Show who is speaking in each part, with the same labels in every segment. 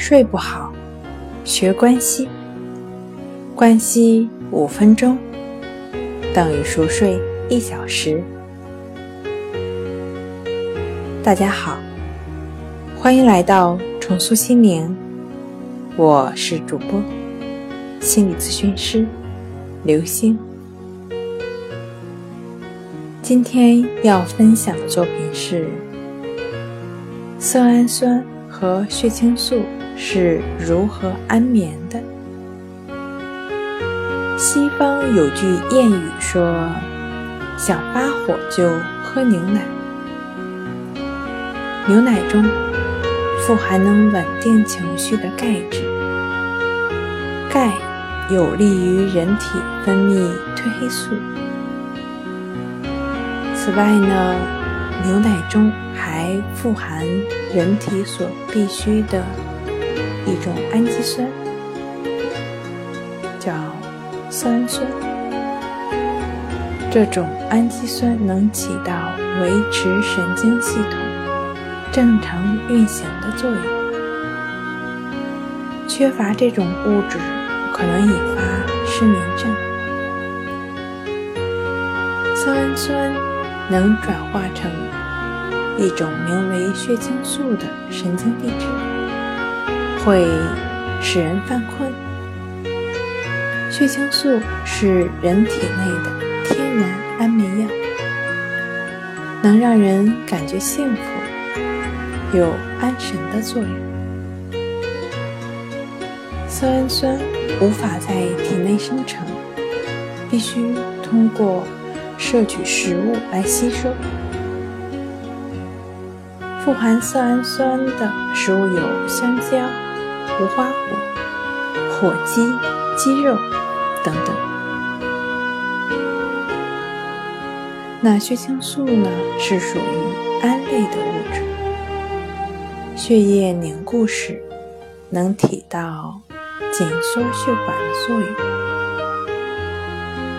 Speaker 1: 睡不好，学关西。关西五分钟等于熟睡一小时。大家好，欢迎来到重塑心灵，我是主播心理咨询师刘星。今天要分享的作品是色氨酸和血清素是如何安眠的。西方有句谚语说：“想发火就喝牛奶。”牛奶中富含能稳定情绪的钙质，钙有利于人体分泌褪黑素。此外呢，牛奶中还富含人体所必需的一种氨基酸，叫。色氨酸，这种氨基酸能起到维持神经系统正常运行的作用。缺乏这种物质，可能引发失眠症。色氨酸能转化成一种名为血清素的神经递质，会使人犯困。血清素是人体内的天然安眠药，能让人感觉幸福，有安神的作用。色氨酸无法在体内生成，必须通过摄取食物来吸收。富含色氨酸的食物有香蕉、无花果、火鸡、鸡肉。等等，那血清素呢？是属于胺类的物质，血液凝固时能起到紧缩血管的作用。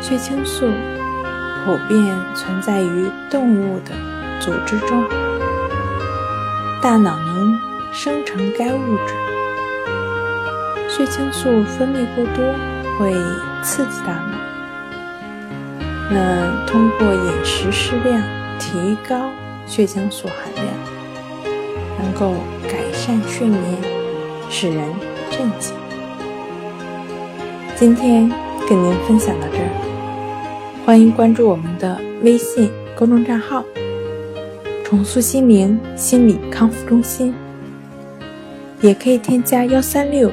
Speaker 1: 血清素普遍存在于动物的组织中，大脑能生成该物质。血清素分泌过多会。刺激大脑，那通过饮食适量提高血清素含量，能够改善睡眠，使人镇静。今天跟您分享到这儿，欢迎关注我们的微信公众账号“重塑心灵心理康复中心”，也可以添加幺三六